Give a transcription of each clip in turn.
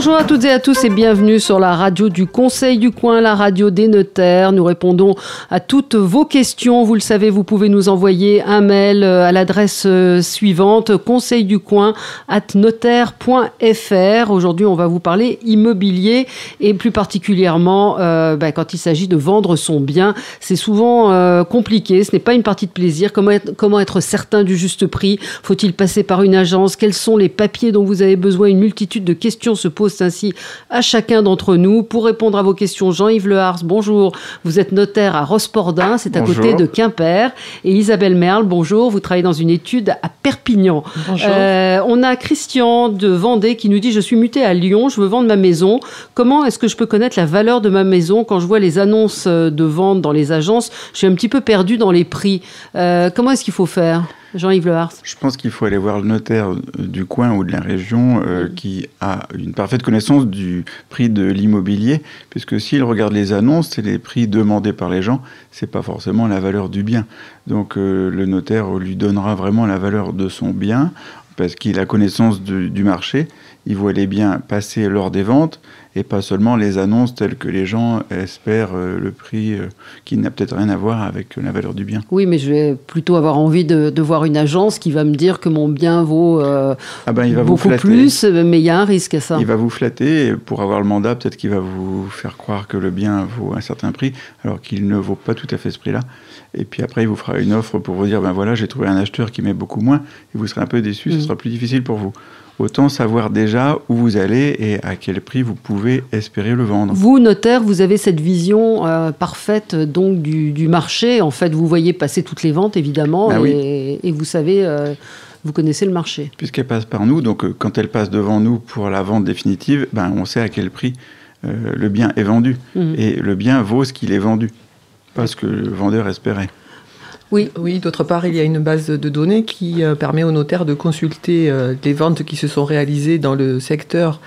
Bonjour à toutes et à tous et bienvenue sur la radio du Conseil du Coin, la radio des notaires. Nous répondons à toutes vos questions. Vous le savez, vous pouvez nous envoyer un mail euh, à l'adresse euh, suivante conseil du coin at notaire.fr. Aujourd'hui, on va vous parler immobilier et plus particulièrement euh, bah, quand il s'agit de vendre son bien. C'est souvent compliqué, ce n'est pas une partie de plaisir. Comment comment être certain du juste prix? Faut-il passer par une agence? Quels sont les papiers dont vous avez besoin? Une multitude de questions se posent ainsi à chacun d'entre nous. Pour répondre à vos questions, Jean-Yves Lehars, bonjour. Vous êtes notaire à Rospordin, c'est à côté de Quimper. Et Isabelle Merle, bonjour. Vous travaillez dans une étude à Perpignan. Bonjour. Euh, on a Christian de Vendée qui nous dit Je suis muté à Lyon, je veux vendre ma maison. Comment est-ce que je peux connaître la valeur de ma maison quand je vois les annonces euh, de vente dans les agences? Je suis un petit peu perdu dans les prix. Euh, comment est-ce qu'il faut faire? Jean-Yves Lehars Je pense qu'il faut aller voir le notaire du coin ou de la région euh, qui a une parfaite connaissance du prix de l'immobilier, puisque s'il regarde les annonces et les prix demandés par les gens, c'est pas forcément la valeur du bien. Donc euh, le notaire lui donnera vraiment la valeur de son bien, parce qu'il a connaissance du, du marché, il voit les biens passer lors des ventes, et pas seulement les annonces telles que les gens espèrent euh, le prix euh, qui n'a peut-être rien à voir avec la valeur du bien. Oui, mais je vais plutôt avoir envie de, de voir une agence qui va me dire que mon bien vaut euh, Ah ben il va beaucoup plus, mais il y a un risque à ça. Il va vous flatter et pour avoir le mandat, peut-être qu'il va vous faire croire que le bien vaut un certain prix, alors qu'il ne vaut pas tout à fait ce prix-là. Et puis après, il vous fera une offre pour vous dire, ben voilà, j'ai trouvé un acheteur qui met beaucoup moins, et vous serez un peu déçu. Ce sera plus difficile pour vous. Autant savoir déjà où vous allez et à quel prix vous pouvez espérer le vendre. Vous, notaire, vous avez cette vision euh, parfaite donc du, du marché. En fait, vous voyez passer toutes les ventes, évidemment, Ah et, oui. et vous savez, euh, vous connaissez le marché. Puisqu'elle passe par nous, donc euh, quand elle passe devant nous pour la vente définitive, ben, on sait à quel prix euh, le bien est vendu. Mhm. Et le bien vaut ce qu'il est vendu, pas ce que le vendeur espérait. Oui, Oui, d'autre part, il y a une base de données qui euh, permet aux notaires de consulter euh, les ventes qui se sont réalisées dans le secteur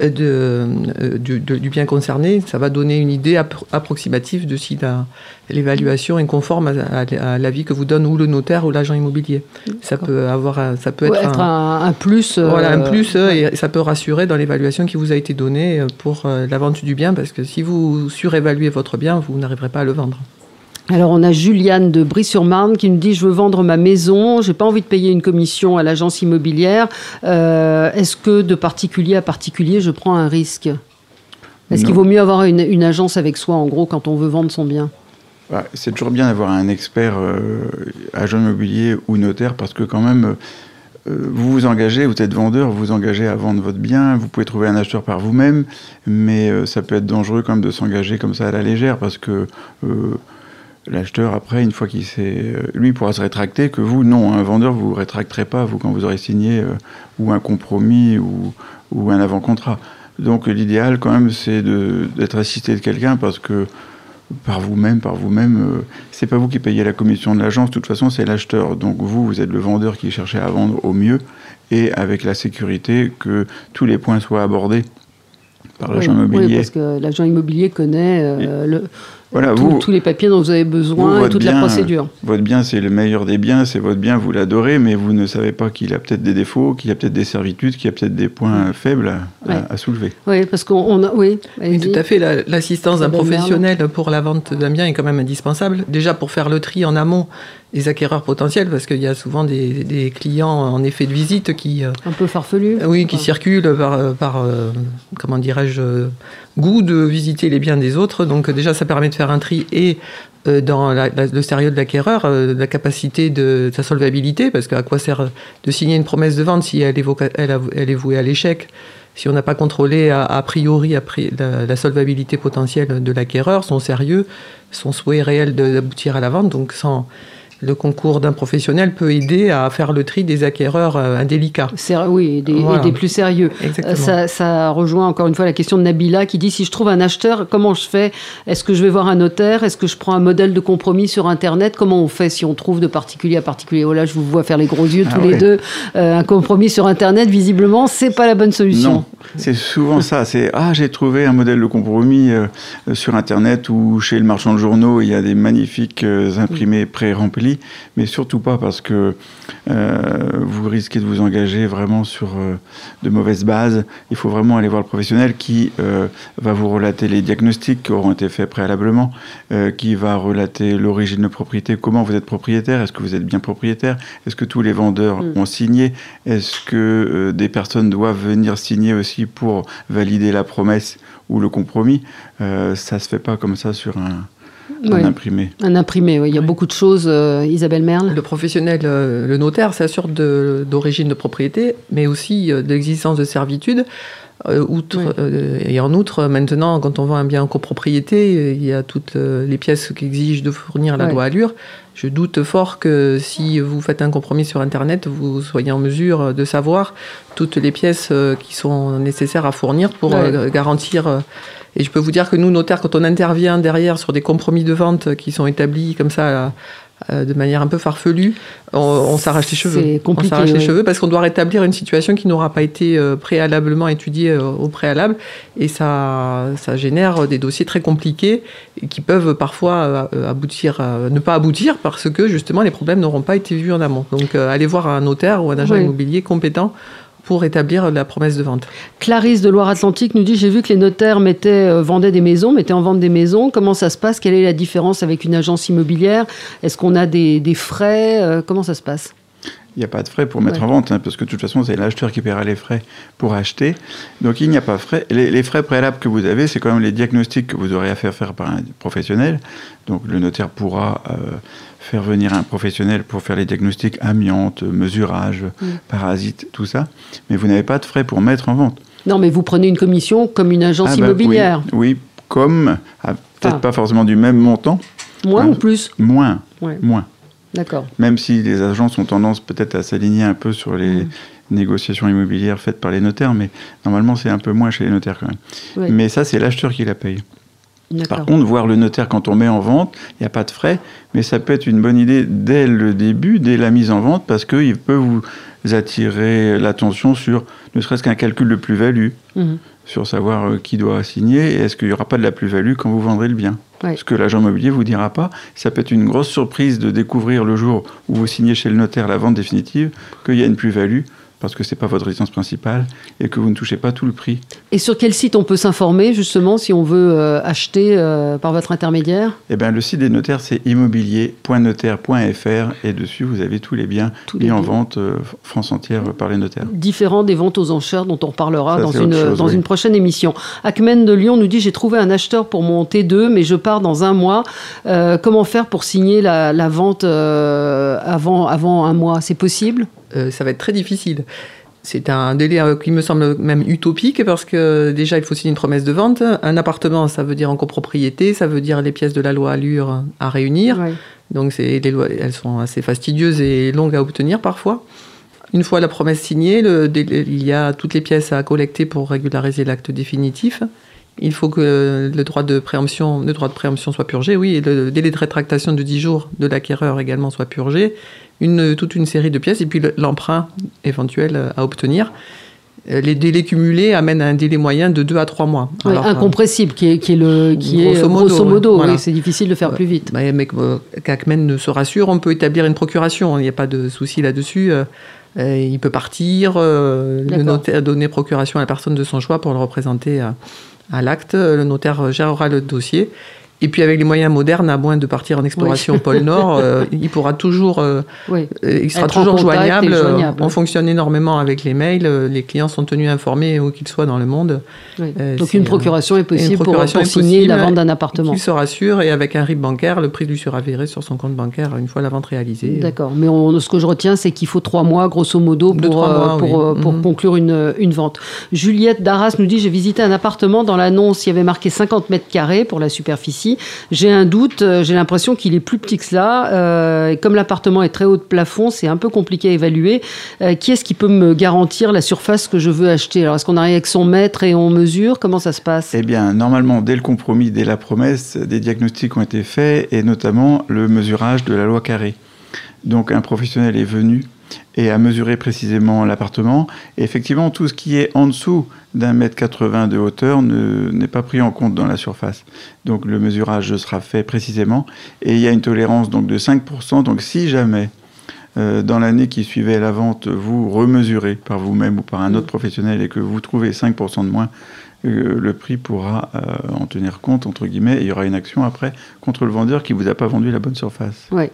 euh, de, du, de- du bien concerné. Ça va donner une idée appro- approximative de si l'évaluation est conforme à, à- à l'avis que vous donne ou le notaire ou l'agent immobilier. Ça peut avoir, un- ça peut être, être un, plus. voilà, un plus euh, et ça peut rassurer dans l'évaluation qui vous a été donnée pour la vente du bien parce que si vous surévaluez votre bien, vous n'arriverez pas à le vendre. Alors, on a Juliane de Brie-sur-Marne qui nous dit Je veux vendre ma maison, j'ai pas envie de payer une commission à l'agence immobilière. Euh, Est-ce que de particulier à particulier, je prends un risque? Est-ce qu'il vaut mieux avoir une, une agence avec soi, en gros, quand on veut vendre son bien? Ouais, c'est toujours bien d'avoir un expert euh, agent immobilier ou notaire parce que quand même, euh, vous vous engagez, vous êtes vendeur, vous vous engagez à vendre votre bien, vous pouvez trouver un acheteur par vous-même, mais ça peut être dangereux quand même de s'engager comme ça à la légère parce que euh, l'acheteur, après, une fois qu'il s'est... euh, lui pourra se rétracter, que vous, non, un vendeur, vous ne vous rétracterez pas, vous, quand vous aurez signé euh, ou un compromis ou, ou un avant-contrat. Donc l'idéal quand même, c'est d'être assisté de quelqu'un parce que par vous-même, par vous-même, euh, c'est pas vous qui payez la commission de l'agence, de toute façon c'est l'acheteur. Donc vous, vous êtes le vendeur qui cherchez à vendre au mieux et avec la sécurité que tous les points soient abordés par l'agent Oui, oui, immobilier. parce que l'agent immobilier connaît euh, le, Voilà, tout- vous, tous les papiers dont vous avez besoin vous, et toute la procédure. votre bien c'est le meilleur des biens, c'est votre bien, vous l'adorez, mais vous ne savez pas qu'il a peut-être des défauts, qu'il a peut-être des servitudes, qu'il y a peut-être des points faibles à, à- Ouais. à soulever. Oui, parce qu'on on a. Oui, Oui, tout à fait. La- L'assistance d'un professionnel pour la vente d'un bien est quand même indispensable. Déjà pour faire le tri en amont des acquéreurs potentiels, parce qu'il y a souvent des, des clients en effet de visite qui, euh, Un peu farfelu. oui, qui circulent par, euh, par euh, comment dirais-je, euh, goût de visiter les biens des autres. Donc déjà, ça permet de faire un tri et euh, dans le sérieux de l'acquéreur, euh, la capacité de, sa solvabilité, parce qu'à quoi sert de signer une promesse de vente si elle est, vouée à l'échec si on n'a pas contrôlé a, priori la, solvabilité potentielle de l'acquéreur, son sérieux, son souhait réel d'aboutir à la vente, donc sans, le concours d'un professionnel peut aider à faire le tri des acquéreurs euh, indélicats. Oui, et des, et des, plus sérieux. Ça, ça, rejoint encore une fois la question de Nabila qui dit si je trouve un acheteur, comment je fais? Est-ce que je vais voir un notaire? Est-ce que je prends un modèle de compromis sur Internet? Comment on fait si on trouve de particulier à particulier? Oh là, je vous vois faire les gros yeux tous ah les deux. Euh, un compromis sur Internet, visiblement, c'est pas la bonne solution. Non, c'est souvent ça. C'est ah, j'ai trouvé un modèle de compromis euh, sur Internet ou chez le marchand de journaux, il y a des magnifiques imprimés pré-remplis mais surtout pas parce que euh, vous risquez de vous engager vraiment sur euh, de mauvaises bases. Il faut vraiment aller voir le professionnel qui euh, va vous relater les diagnostics qui auront été faits préalablement, qui va relater l'origine de propriété, comment vous êtes propriétaire, est-ce que vous êtes bien propriétaire, est-ce que tous les vendeurs mm. ont signé, est-ce que des personnes doivent venir signer aussi pour valider la promesse ou le compromis. ça se fait pas comme ça sur un un imprimé. Un imprimé, oui. Il y a beaucoup de choses. Euh, Isabelle Merle Le professionnel, euh, le notaire, s'assure d'origine de, propriété, mais aussi euh, de l'existence de servitude. outre, et en outre, maintenant, quand on vend un bien en copropriété, il y a toutes les pièces qui exigent de fournir la loi Allure. Je doute fort que si vous faites un compromis sur Internet, vous soyez en mesure de savoir toutes les pièces qui sont nécessaires à fournir pour garantir et je peux vous dire que nous, notaires, quand on intervient derrière sur des compromis de vente qui sont établis comme ça, euh, de manière un peu farfelue, on, s'arrache les cheveux. C'est compliqué. On s'arrache les cheveux parce qu'on doit rétablir une situation qui n'aura pas été euh, préalablement étudiée euh, au préalable. Et ça, ça génère des dossiers très compliqués et qui peuvent parfois aboutir, ne pas aboutir parce que justement les problèmes n'auront pas été vus en amont. Donc allez voir un notaire ou un agent immobilier compétent pour établir la promesse de vente. Clarisse de Loire-Atlantique nous dit j'ai vu que les notaires euh, vendaient des maisons, mettaient en vente des maisons. Comment ça se passe? Quelle est la différence avec une agence immobilière? Est-ce qu'on a des, frais? Euh, Comment ça se passe? Il n'y a pas de frais pour mettre en vente, hein, parce que de toute façon, c'est l'acheteur qui paiera les frais pour acheter. Donc il n'y a pas de frais. Les, frais préalables que vous avez, c'est quand même les diagnostics que vous aurez à faire faire par un professionnel. Donc le notaire pourra euh, faire venir un professionnel pour faire les diagnostics amiante, mesurage, mm. parasites, tout ça. Mais vous n'avez pas de frais pour mettre en vente. Non, mais vous prenez une commission comme une agence ah bah immobilière. Oui, comme, ah, peut-être ah. pas forcément du même montant. Moins ou plus? Moins. Moins. D'accord. Même si les agences ont tendance peut-être à s'aligner un peu sur les mm. négociations immobilières faites par les notaires, mais normalement c'est un peu moins chez les notaires quand même. Mais ça, c'est l'acheteur qui la paye. Par contre, voir le notaire quand on met en vente, il n'y a pas de frais, mais ça peut être une bonne idée dès le début, dès la mise en vente, parce qu'il peut vous attirer l'attention sur ne serait-ce qu'un calcul de plus-value, mhm. sur savoir euh, qui doit signer et est-ce qu'il n'y aura pas de la plus-value quand vous vendrez le bien. Ce que l'agent immobilier vous dira pas, ça peut être une grosse surprise de découvrir le jour où vous signez chez le notaire la vente définitive qu'il y a une plus-value parce que ce n'est pas votre résidence principale et que vous ne touchez pas tout le prix. Et sur quel site on peut s'informer justement si on veut euh, acheter euh, par votre intermédiaire? Eh bien, le site des notaires, c'est immobilier.notaire.fr et dessus, vous avez tous les biens mis en vente euh, France entière par les notaires. Différents des ventes aux enchères dont on reparlera dans, une, dans une prochaine émission. Acmen de Lyon nous dit J'ai trouvé un acheteur pour mon T2, mais je pars dans un mois. comment faire pour signer la, la vente avant, avant un mois? C'est possible? Euh, ça va être très difficile. C'est un délai qui me semble même utopique parce que déjà il faut signer une promesse de vente. Un appartement, ça veut dire en copropriété, ça veut dire les pièces de la loi Allure à réunir. Donc les lois, elles sont assez fastidieuses et longues à obtenir parfois. Une fois la promesse signée, il y a toutes les pièces à collecter pour régulariser l'acte définitif. Il faut que le droit de préemption, le droit de préemption soit purgé, oui, et le délai de rétractation de 10 jours de l'acquéreur également soit purgé une, toute une série de pièces et puis l'emprunt éventuel à obtenir. Euh, les délais cumulés amènent à un délai moyen de 2 à 3 mois. incompressible, qui est, qui est, le, qui grosso modo. c'est difficile de faire plus vite. Bah, mais euh, qu'Acmen se rassure, on peut établir une procuration, il n'y a pas de souci là-dessus. Euh, il peut partir, le notaire donner procuration à la personne de son choix pour le représenter à l'acte. Le notaire gérera le dossier et puis avec les moyens modernes, à moins de partir en exploration pôle Nord, euh, il pourra toujours, euh, euh, il sera toujours joignable. On fonctionne énormément avec les mails. Les clients sont tenus informés où qu'ils soient dans le monde. Donc une procuration est possible pour, signer la vente d'un appartement. Il se rassure et avec un RIB bancaire, le prix lui sera viré sur son compte bancaire une fois la vente réalisée. D'accord. Mais ce que je retiens, c'est qu'il faut trois mois, grosso modo, pour, pour, pour mhm. conclure une, une vente. Juliette Darras nous dit j'ai visité un appartement dans l'annonce, il y avait marqué 50 mètres carrés pour la superficie J'ai un doute, euh, j'ai l'impression qu'il est plus petit que cela. Euh, comme l'appartement est très haut de plafond, c'est un peu compliqué à évaluer. Euh, qui est-ce qui peut me garantir la surface que je veux acheter? Alors, est-ce qu'on arrive avec son mètre et on mesure? Comment ça se passe? Eh bien, normalement, dès le compromis, dès la promesse, des diagnostics ont été faits et notamment le mesurage de la loi carré. Donc, un professionnel est venu et a mesuré précisément l'appartement. Et effectivement, tout ce qui est en dessous d'un mètre 80 de hauteur n'est pas pris en compte dans la surface. Donc le mesurage sera fait précisément. Et il y a une tolérance donc, de 5%. Donc si jamais, euh, dans l'année qui suivait la vente, vous remesurez par vous-même ou par un autre professionnel et que vous trouvez 5% de moins, euh, le prix pourra euh, en tenir compte, entre guillemets, et il y aura une action après contre le vendeur qui ne vous a pas vendu la bonne surface. Oui.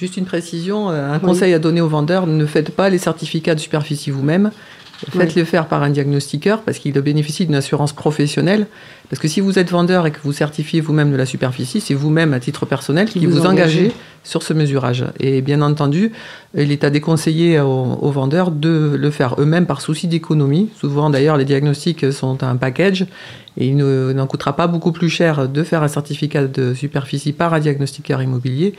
Juste une précision, un conseil à donner aux vendeurs, ne faites pas les certificats de superficie vous-même. Faites-le faire par un diagnostiqueur parce qu'il bénéficie d'une assurance professionnelle. Parce que si vous êtes vendeur et que vous certifiez vous-même de la superficie, c'est vous-même à titre personnel qui, vous, engagez sur ce mesurage. Et bien entendu, il est à déconseiller aux, vendeurs de le faire eux-mêmes par souci d'économie. Souvent d'ailleurs, les diagnostics sont un package et il n'en coûtera pas beaucoup plus cher de faire un certificat de superficie par un diagnostiqueur immobilier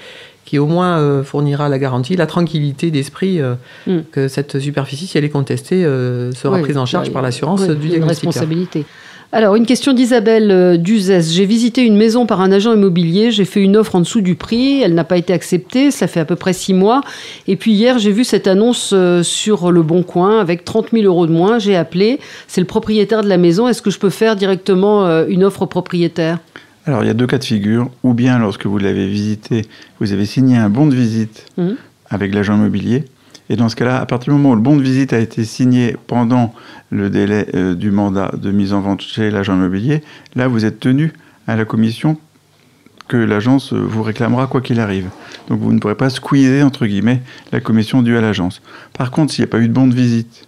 qui au moins euh, fournira la garantie, la tranquillité d'esprit euh, hmm. que cette superficie, si elle est contestée, euh, sera prise en charge par l'assurance du diagnostiqueur. responsabilité. Alors, une question d'Isabelle Duzès. J'ai visité une maison par un agent immobilier. J'ai fait une offre en dessous du prix. Elle n'a pas été acceptée. Ça fait à peu près six mois. Et puis hier, j'ai vu cette annonce sur Le Bon Coin avec 30 000 euros de moins. J'ai appelé. C'est le propriétaire de la maison. Est-ce que je peux faire directement une offre au propriétaire? Alors, il y a deux cas de figure. Ou bien, lorsque vous l'avez visité, vous avez signé un bon de visite mmh. avec l'agent immobilier. Et dans ce cas-là, à partir du moment où le bon de visite a été signé pendant le délai euh, du mandat de mise en vente chez l'agent immobilier, là, vous êtes tenu à la commission que l'agence vous réclamera quoi qu'il arrive. Donc vous ne pourrez pas squeezer, entre guillemets, la commission due à l'agence. Par contre, s'il n'y a pas eu de bon de visite...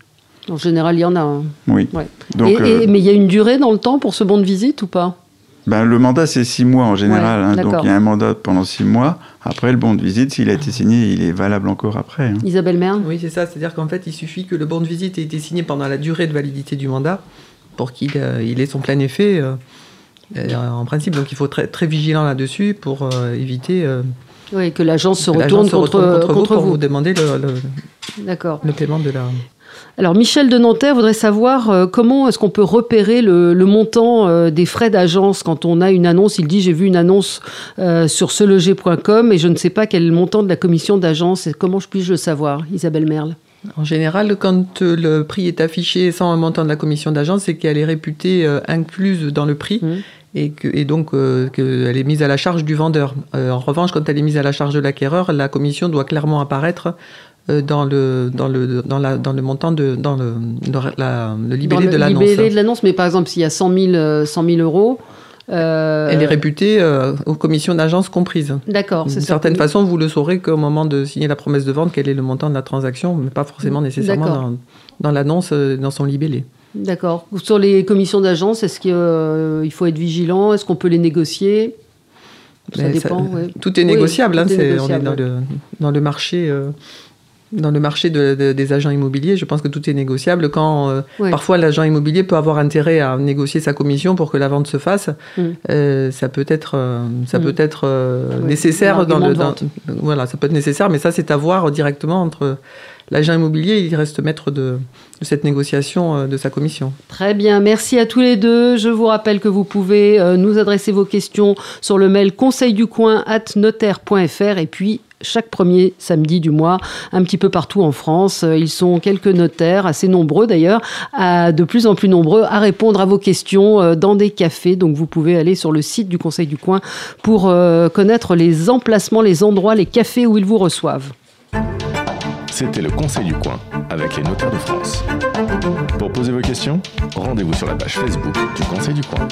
En général, il y en a. un. Oui. Donc, euh, mais il y a une durée dans le temps pour ce bon de visite ou pas? Ben, le mandat, c'est six mois en général. Hein. donc, il y a un mandat pendant six mois. Après, le bon de visite, s'il a été signé, il est valable encore après. Hein. Isabelle Merne Oui, c'est ça. C'est-à-dire qu'en fait, il suffit que le bon de visite ait été signé pendant la durée de validité du mandat pour qu'il euh, ait son plein effet. Euh, euh, en principe, donc il faut être très, très vigilant là-dessus pour éviter. oui, que l'agence se, retourne, contre, contre, vous, pour vous demander le, le, le paiement de la. Alors Michel de Nanterre voudrait savoir euh, comment est-ce qu'on peut repérer le, montant euh, des frais d'agence quand on a une annonce. Il dit j'ai vu une annonce euh, sur seloger.com et je ne sais pas quel est le montant de la commission d'agence. Comment je puis-je le savoir, Isabelle Merle? En général, quand le prix est affiché sans un montant de la commission d'agence, c'est qu'elle est réputée incluse dans le prix. Mmh. Et, que, et, donc qu'elle est mise à la charge du vendeur. en revanche, quand elle est mise à la charge de l'acquéreur, la commission doit clairement apparaître dans le dans le dans la dans le montant de dans le la, le libellé de l'annonce. Libellé de l'annonce, mais par exemple s'il y a 100 000, 100 000 euros. Euh... Elle est réputée euh, aux commissions d'agence comprises. D'accord. D'une certaine façon, vous le saurez qu'au moment de signer la promesse de vente, quel est le montant de la transaction, mais pas forcément nécessairement dans, dans l'annonce, euh, dans son libellé. D'accord. Sur les commissions d'agence, est-ce qu'il faut être vigilant? Est-ce qu'on peut les négocier? Ça dépend. Tout est négociable. hein, est on est dans le, dans le marché dans le marché des agents immobiliers, je pense que tout est négociable. Quand euh, parfois l'agent immobilier peut avoir intérêt à négocier sa commission pour que la vente se fasse, mm. euh, ça peut être, euh, ça mm. peut être nécessaire dans le. voilà, ça peut être nécessaire, mais ça c'est à voir directement entre l'agent immobilier. Il reste maître de, de, cette négociation de sa commission. Très bien, merci à tous les deux. Je vous rappelle que vous pouvez nous adresser vos questions sur le mail conseilducoin@notaire.fr et puis chaque premier samedi du mois, un petit peu partout en France. Ils sont quelques notaires, assez nombreux d'ailleurs, de plus en plus nombreux, à répondre à vos questions euh, dans des cafés. Donc vous pouvez aller sur le site du Conseil du Coin pour euh, connaître les emplacements, les endroits, les cafés où ils vous reçoivent. C'était le Conseil du Coin avec les notaires de France. Pour poser vos questions, rendez-vous sur la page Facebook du Conseil du Coin.